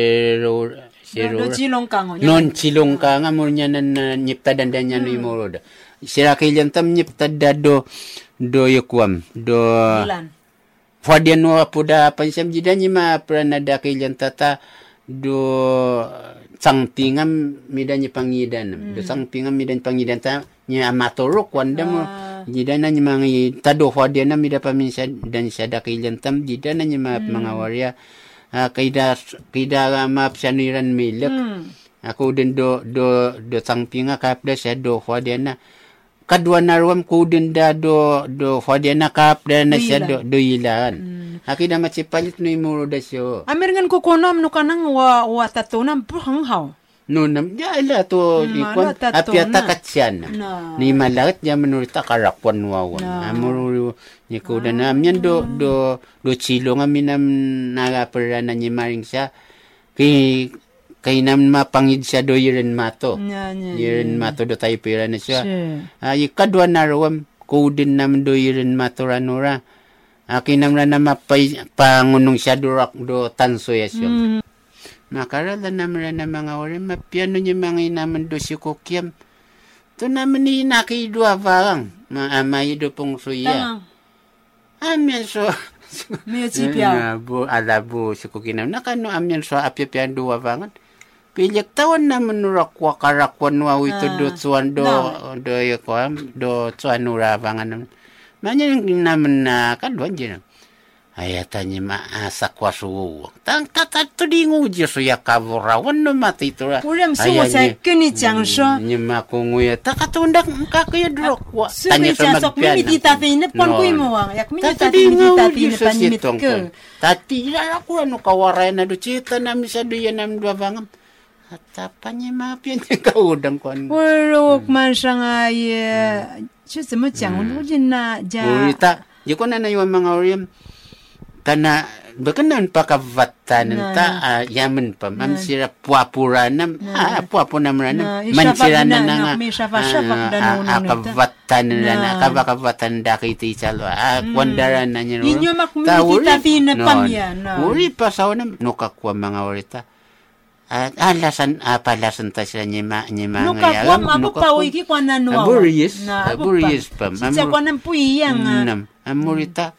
ro, si
Do
ro,
chilong kango.
non silong ka nga mo niya na na nyiptadan da niya no mo urod. Sira kailan tam nyiptada do, yukwam, do,
Ilan.
Fadian no apuda pansam jida ni ma pranada kailan tata do sangpingam midan ni pangidan do sangpingam midan pangidan ta amatorok wanda mo. Jida na ni mga tado fadian na mida paminsa dan sada kailan tam jida na ni ma mga warya kaidah kaidah ma pesaniran milik.
Hmm.
Aku den do do do sang pinga kapda saya do fadiana. Kadua narwam ku den da do do fadiana kapda na saya do do ilan. Kan. Hmm. Akida ma cepalit nu imuru da sio.
Amir ngan ku konam nu kanang wa wa tatunam hang hao.
No nam ya ila to ikon
na.
Na. Ni malagat ya menurut ta karakwan wawan. Amuru ni ko da na amyan do do do chilo nga minam nagapara na ni maring siya. Kay kay nam mapangid siya do yiren mato. Yiren mato do tayo pira na siya.
Si.
Ay kadwa na rawam ko din nam do yiren mato ranura. Aki nam na mapay pangunong siya do rak do tanso ya siya.
makara
la namra na mga ore mapiano nye mga inaman do si kukyam. To naman idua nakido ma ama idu pong suya.
Amin
ah, so
Mio
cipia. Bu alabu si kukinam nakano ah, amin so ah, apiapian do avangan pilek tawan na menurok wa karakwan wa
itu
do tuan do do ya do tuan nuravangan. Manya yang namen na kan doan jenang. Ayata ni maasa kwa suwa. Tangka tatu di nguji
su ya kavurawan no mati itu lah. Kurang suwa
saya kini cangso. Ni makungu
ya. Taka tundak kaku ya drok. Tanya sama sok mimi di ya, tati ini pon kui mawang. Yak mimi tati ini di tati ini pan mimi ke.
Tati ila aku anu kawarai na du cita na misa du ya nam dua bangam. Atapa Atapannya maafin yang
kau udang kon. Wuruk hmm. man sangai. Ya. Hmm. Cuma macam, aku jenah jah.
Urita, jika ya, nana yang mengalim kana bakanan
pakavattanan
ta yaman pa mam sira puapuranam
a
puapunamranam man sira na nga
apavattanan na kabakavatan dakiti
chalo a kwandara
na
nyo
inyo makmita
tina
pamya no
uri pa sawnam nukakwa mga orita ah, alasan apa palasan ta sila nyima ma
ni ma no ka kwa mabu pa wiki kwa nanwa
aburiyes aburiyes pa
mamur
Nam, amurita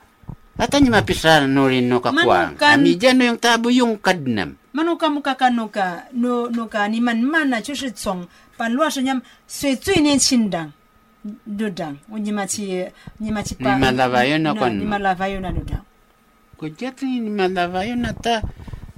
Ata niya mapisar no rin no kakuang.
Manukan...
Yung tabu yung kadnam.
Manuka muka ka nuka, no, nuka ni man man na chushi tsong panluwa sa nyam, sui tsui ni chindang. Dudang. O ni machi, ni machi pa.
Ni malavayo na kon.
Ni malavayo na dudang.
Kujat ni malavayo na ta.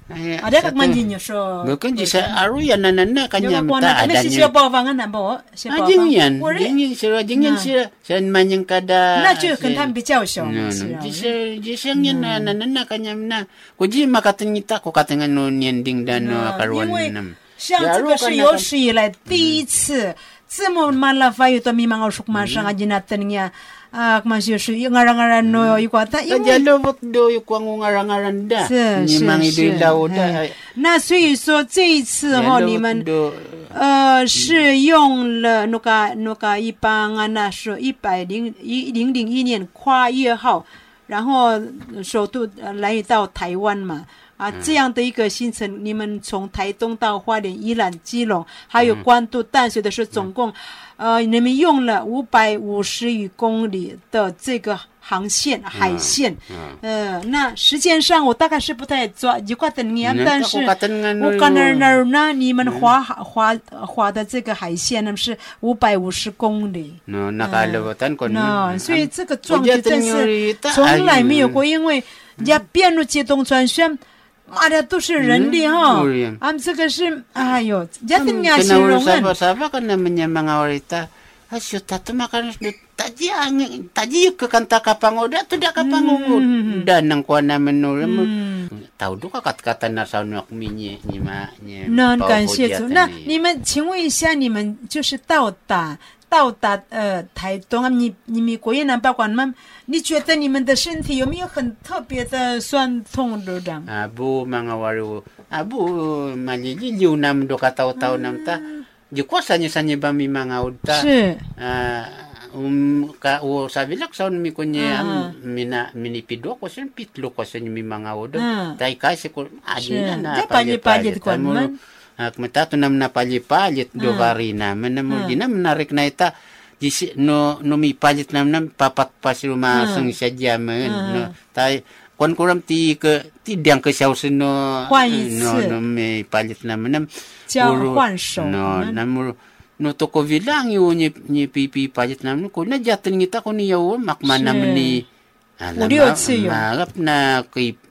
Ay,
啊，这
sa
个蛮
to-
紧就说。
Bukan di sa aro yan na na na
有
kanya
个光
ta
那，那
ada
是
niya.
小包房啊，那不小包
Ah, jing
房。
yan.
我
Jing
这
yan sila. Jing yan
Na.
sila. Saan man yung kada...
那就跟他们比较小
No,
嘛，是
no.
啊
Di sa, di sa yan na, na, na, na, kanya na. Kuji makatangita ko katangan no niyan ding dan no
啊
karuan
因为
nam.
像这个是有史以来第一次，这么马拉法有的密码我说马上啊，你那等呀 啊，嘛就是一个人个人 no 一个，但因为
Kajalobot do yung kwang ngarangaran da.
是
Ni
是
mangi do
是
ilaw da.
哎那所以说这一次哈
，Jalobot
你们
do-
呃是用了那个那个一般啊，那是一百零一零零一年跨越号，然后首都呃来到台湾嘛。啊，这样的一个行程，你们从台东到花莲、宜兰、基隆，还有关渡、淡水的时候总共，呃，你们用了五百五十余公里的这个航线海线，呃，那时间上我大概是不太抓，一块等年，
嗯。
但是
我刚那
那儿那你们划划划的这个海线呢是五百五十公里。那所以这个壮举真是从来没有过，因为人家边路接动转圈，妈的，都是人的哈、俺、们这个是，哎呦，也是伢形
容
的。那
我
说不
说不，可能没伢们熬的。他，他说他他妈可能是，他只要，他只要去看他卡帮我，他都得卡帮我。
得能过那么努力
吗？
他
都可卡卡他
那
少努力呢，
你们，你们。那感谢主。那你们，请问一下，你们就是到达。到达呃台东啊，你你们国业南报馆们，你觉得你们的身体有没有很特别的酸痛的这样？
Abu mga waru. Abu malililiw nam do kataw-taw nam ta. Di ko sa niya sa niya ba mi mga udta.
是
Ah, um ka o sabi lak sa mi ko niya
Ah.
mina minipido ko sa pitlo ko sa niya mi mga udo.
Ah.
Tay kasi ko adi
Siya.
na na
Di, palit-palit ko naman.
kmeta to nam napalyipalit do varina. Menemu dina menarik na ita jisi no no mi palit nam nam papat pasi rumah sung saja
men
no. Tai kon kuram ti ke ti dang ke xiao no
eh,
no no mi palit nam
nam. Uru
no nam. no toko ko bilang yo ni ni pi palit nam. Ko na jatin kita ko ni
yo
makmanam ni. Alam ma na kip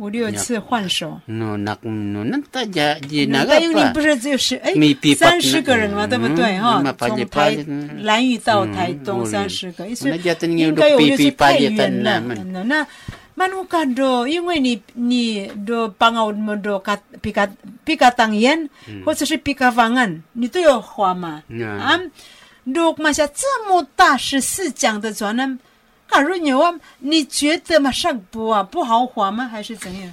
五六次换手。
那那
那
那
大家那
个。
不是就是哎，三十个人嘛，对不对哈？从台南屿到台东三十个，所以应该
有
些太远了。那มัน到，因为你你都帮我们都看，比นี่ดู或者是เอ方ดูดูคัดพิกั
么
大十กั的船呢下这么大十四讲的船呢？假如有啊，你觉得嘛上不啊不豪华吗？还是怎样？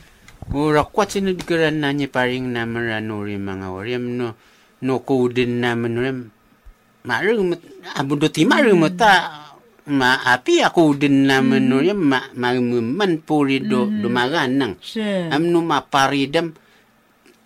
Ura kwat sinud geran na niya paring naman ranuri mga oriam no no kudin naman rim marung abudo ti marung mo ta ma api ako din naman no rim ma man puri do dumaganang
是
am no maparidam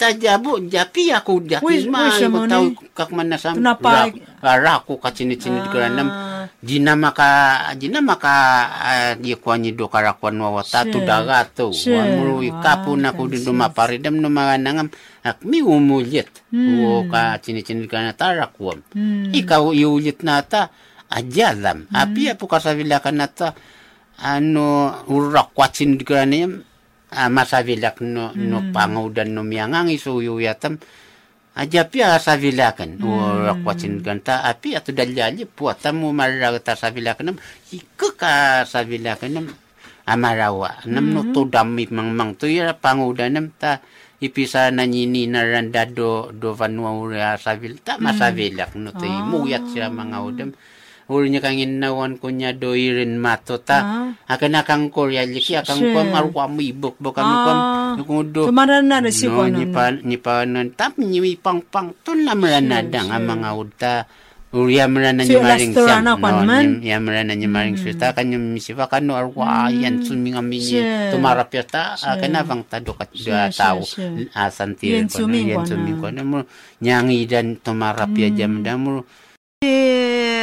ta jabo japi ako
Wis-
jati ma
wis mo
ko taw
ni?
kak man nasam
Tunapay.
ra ko kacinit-cinit geranam
Ah,
Jina maka jina maka uh, di kwani do karakwan wawata
Sure.
tu daga tu
Sure.
wamuru
Ah,
kapu na ko
yes,
din maparidam no mga nangam ak mi umulit
Hmm.
o ka chini chini kana tarakwam
hmm.
ikaw iulit nata ajalam
Hmm.
api apu kasavila kanata ano urak kwatsin di kanayam uh, masavilak no no
Hmm.
pangaudan no miangang isuyu yatam aja pia savilakan
Hmm.
urak kwatsin kanta api atu dalyali puata mo maragata savilakan ika ka savilakan amarawa nam
Hmm.
no to dami mang mang to ira pangudanam ta ipisa na nini na randa do do vanua ura savil ta masavilak no to
Ah.
muyat siya mga udam Uri niya kang inawan ko niya do irin mato ta.
Ah.
Akan akang korya liki akang
Sure.
ko marwa mo ibok bo kami ko.
Ah.
Kung do.
Tumaran na si
No,
Juan,
ni
ano?
pa ni pa nan tap ni mi pang pang tun na mran na
Sure,
dang ang
sure.
mga udta. Uri amran na
So,
ni maring
restaurant
siyam.
na kwan man?
ni amran na ni maring sita kan yung misipa kan no arwa yan suming ami ni
Sure.
tumarap yata akan avang tado kat
sure, sure.
asan tir
Yan na.
ko nyangi dan tumarap ya jam da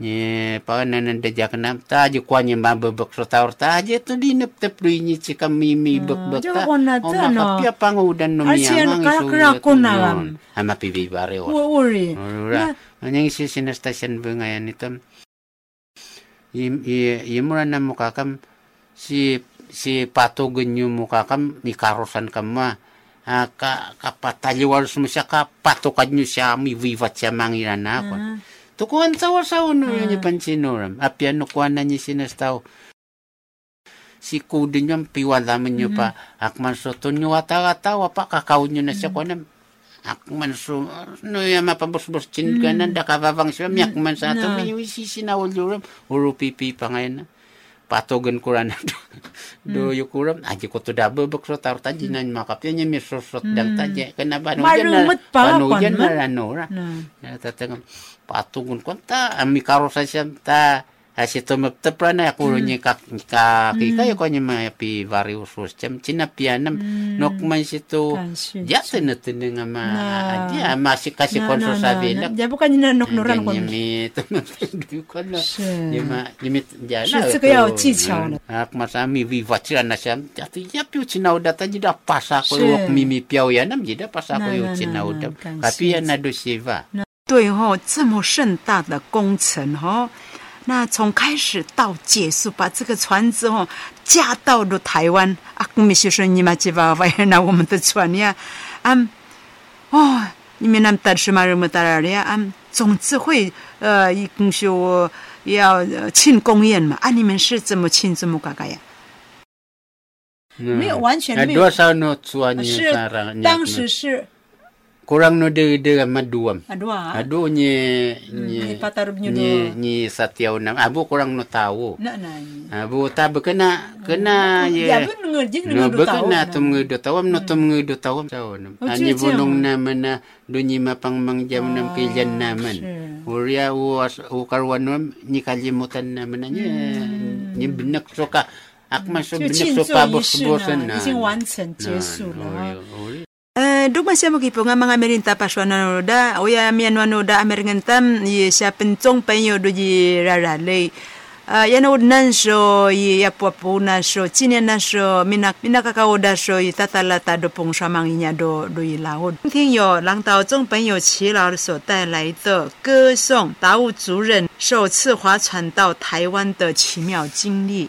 aku antan nak nak no tahu dutum yang hidup kali ke no tawan mang hidup masa kape nak nak misa no tahu dutum amir ngentan uno uno da maki pun do kang ida mapana sama ye suma filak suk masa la ko cinin kerana
ni pa na nan da jak na ta ji kwa ni ma bebek so taur ta je to di nep tep du ni ci kam mi mi bek bek
jo
ta
ko ta, no.
pia pangu dan no mi
Arsian
ang
kara-kara ko na lang.
ama pi bi bare wa.
Uri.
Ora anyang si sinastasyon ba ngayon ito im i imura na mukha kam si si patugan yung mukha kam ni karosan kam ma Ah, ka kapataliwal mo siya ka patukan nyo siya mi vivat siya mangiran na ako Tukuan sawa-sawa no yun yung pansinoram. Apyan no kuha na niya sinastaw. Si kudin yung piwalaman nyo pa. Akman so to nyo atawatawa pa. Kakao nyo na siya kuha Akman so, no yung mapabos-bos chin ka na, dakababang siya, miyakman sa ato, may sisinawal yuram, uro pipi pa ngayon na. Patogan ko rin do, do yung kuram, aji ko to dabo, bakso taro taji na yung makapya niya, may susot dang taji, kanaba no
Marumot pa,
yan,
man.
maranora.
na
patungon ko ta ami karosa siya ta. Hasi to tapra prana ako
ya mm.
niya hmm. kak ka kika mm. ko niya ma pi various cem cina pianam. Hmm. Nok man si
to
ya tinatun nga ma
ya
nah. masi kasi nah, konso nah,
sa vela ya bukan niya nok noran kon.
ni tumatun ko na ni ma limit
ya na sa kaya o chichaw na
ak mi viva tira na siyam ya tu ya udata chinaw data jida pasa ko wak mimi piaw yanam jida pasa ko yo chinaw
dam. Kan,
kapi ya na do siva.
对哦、这么盛大的工程哦、那从开始到结束，把这个船只哦架到了台湾啊，我们就说你们几把外那我们的船呀，啊，哦，你们那大什么人么大了呀？啊，总之会呃，一共说要呃庆功宴嘛，啊，你们是怎么庆祝么嘎嘎呀？没有完全没有
no tsua ni
是当时是
kurang no de de maduam
啊，多啊，
ado ni
ni
ni
patarub nyo
ni
do,
ni satiaw na abo kurang no tawo
那那。
abo ta kena kena ye
Ya, pun ngerti
No,
ngerti
baka
tahu.
na tum ngedo tawam no tum ngedo tawam tawo nam.
Oh,
Ani
cia-cia.
bulong naman na dunyi mapang mangjam nam kilyan naman.
sure.
Uria uwas ukarwan nam ni kalimutan naman na niya. Ni binak so ka akman so
就
binak
庆
so
祝
pa
仪
bos
式
bosan
呢，
na.
已经完成结束了 今天由 ma siapa 所带来的歌颂，达物族人首次划船到台湾的奇妙经历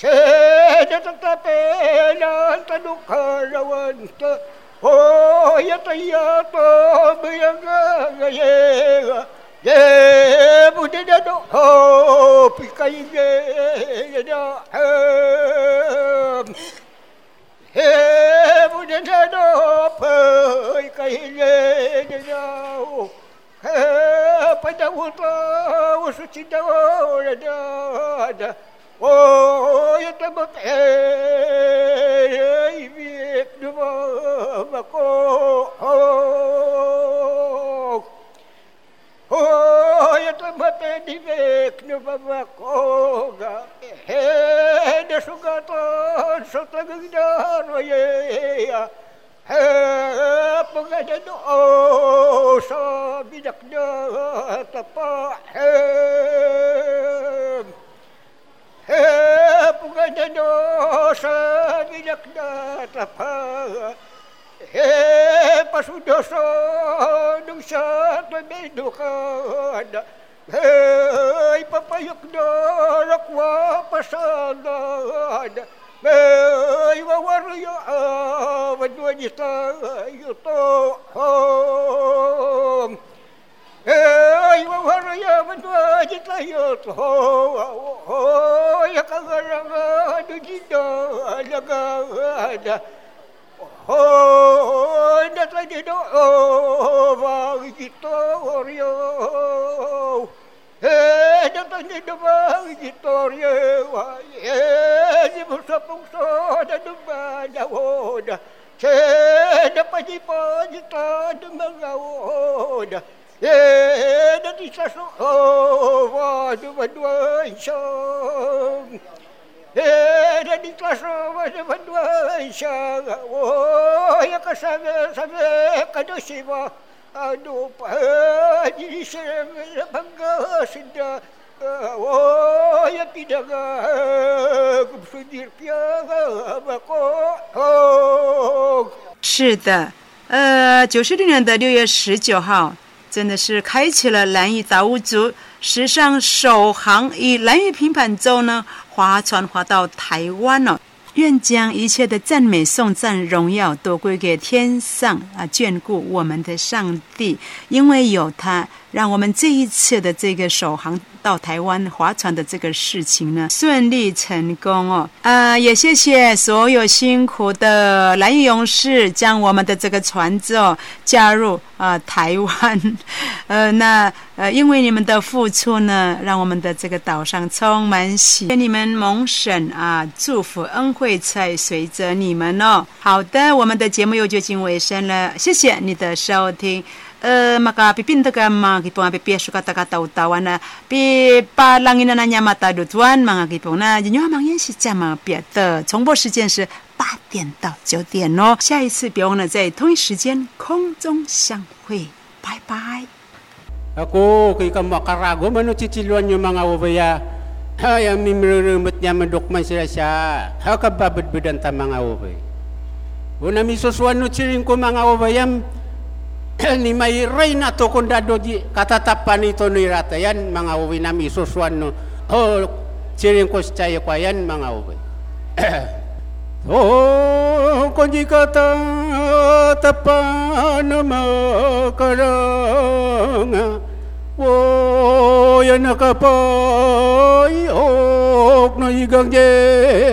Seja tapelanta do carawanta, oya taya to biyaga gayega, ye budida do ho pikai ge da ham. He budida do pikai ge da Pada uta usuci da da da. Ой, это вот, эй, век, дымовок. Ой, это вот, эй, век, дымовок. Эй, да шугатон, что так гдаруя. Эй, погоди, ну, что, бидак, да, топа, эй. Oh, oh, oh. Kagaranga do jido lagada ho na tayo do oh wag gitorio eh na tayo do wag gitorio eh di musapong so na do ba na woda che na paji-paji ta do mga woda Eh, dat is. Oh, wat doen we
是的，呃，九十六年的六月十九号。真的是开启了蓝屿达悟族史上首航以蓝屿平板舟呢划船划到台湾了、愿将一切的赞美、颂赞、荣耀都归给天上啊眷顾我们的上帝，因为有他，让我们这一次的这个首航到台湾划船的这个事情呢顺利成功哦。啊、呃，也谢谢所有辛苦的蓝屿勇士，将我们的这个船只哦加入啊、台湾。呃，那呃，因为你们的付出呢，让我们的这个岛上充满喜，给你们蒙神啊祝福恩惠才随着你们哦。好的，我们的节目又接近尾声了，谢谢你的收听。Uh, maka pipinta ka mga kipong nga pipiyeso ka tawa na pi palangin na niya mata dutuan mga kipong na jinyo amang yan si jia mga piata 重播时间是八点到九点哦，下一次别忘了在同一时间空中相会，拜拜。
Ako, kay ka makarago, mano chichiluan yung mga ubaya. Ay, ang mimrurumot niya madukman sila siya. Ha, kababadbadan ta mga ubay. Una misuswan no chiring ko mga ubayam, ni may ray na to kung dadoji katatapan ito ni rata yan mga uwi na misuswan no. Oh, chiring ko siya ko yan mga ubay. Oh, kung di ka tatapan na makaranga, Oh, yan nakapayok na igang jerata.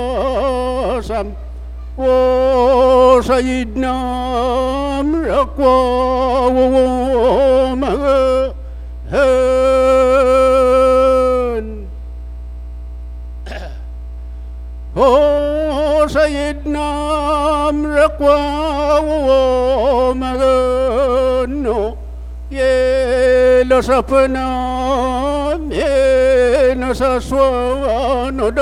سيدنا أقوى ومهان هو سيدنا أقوى ومهان የለሰፍና የነሳሷ ኖዳ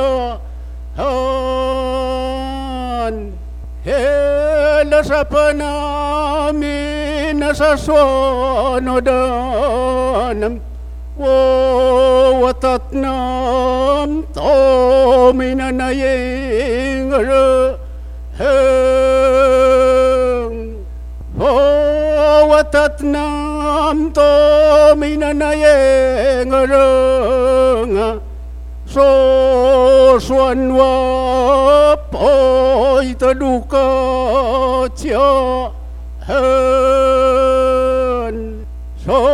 el sapana mi nasasono danam wo watatnam to minanayeng wo watatnam to minanayeng số xuân wa poi ta du cơ chưa hơn số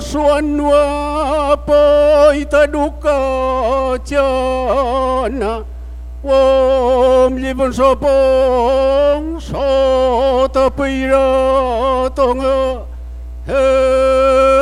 xuân wa poi ta du cơ chưa na ôm li vun số bông số ta bây giờ tông hơn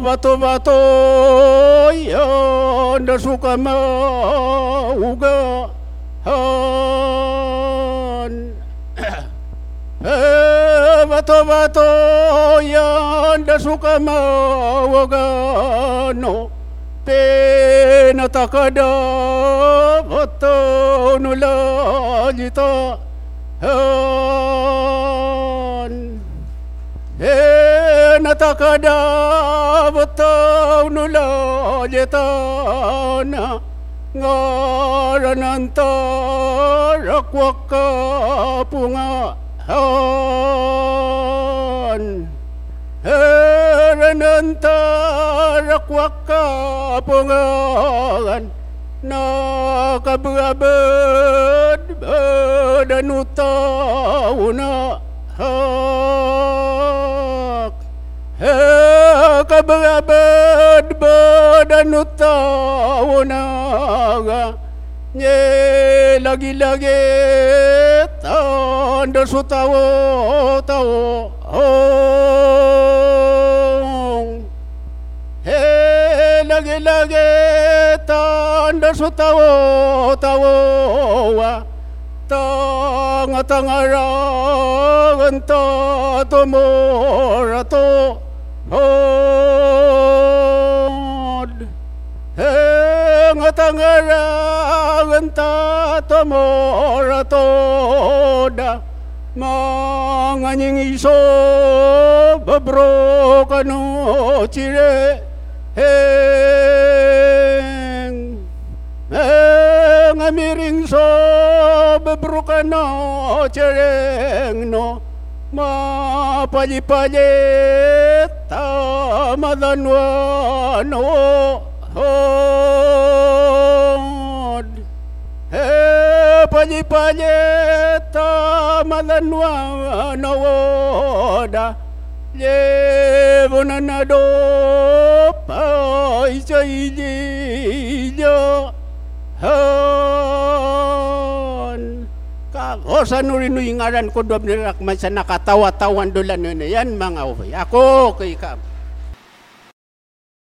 bato bato ya nda suka mauga han. Eh, bato bato ya nda suka mauga no. Pena takada bato nula jita han. Pena takada bato nula jita na ngarananta rakwaka punga han Herananta rakwaka pongan Nakabrabad badanuta una hak Hekabrabad badanuta una Nye lagi-lagi tanda sutawo tawo he lagi lagi tanda sutawo tawo wa tanga tangara ganta tomora to od he ngatangara ganta tomora to da manganying iso babro kanu chire. Heng ngamiring so babro kanu chireng no mapali-pali tamadanwa no hod He pali-pali tamadanwa no da Levo na na do pa isa ililyo Han Kagosa nurin ngaran ko dob ni Rakman sa nakatawa-tawan dolan yan mga ufay. Ako kay kam.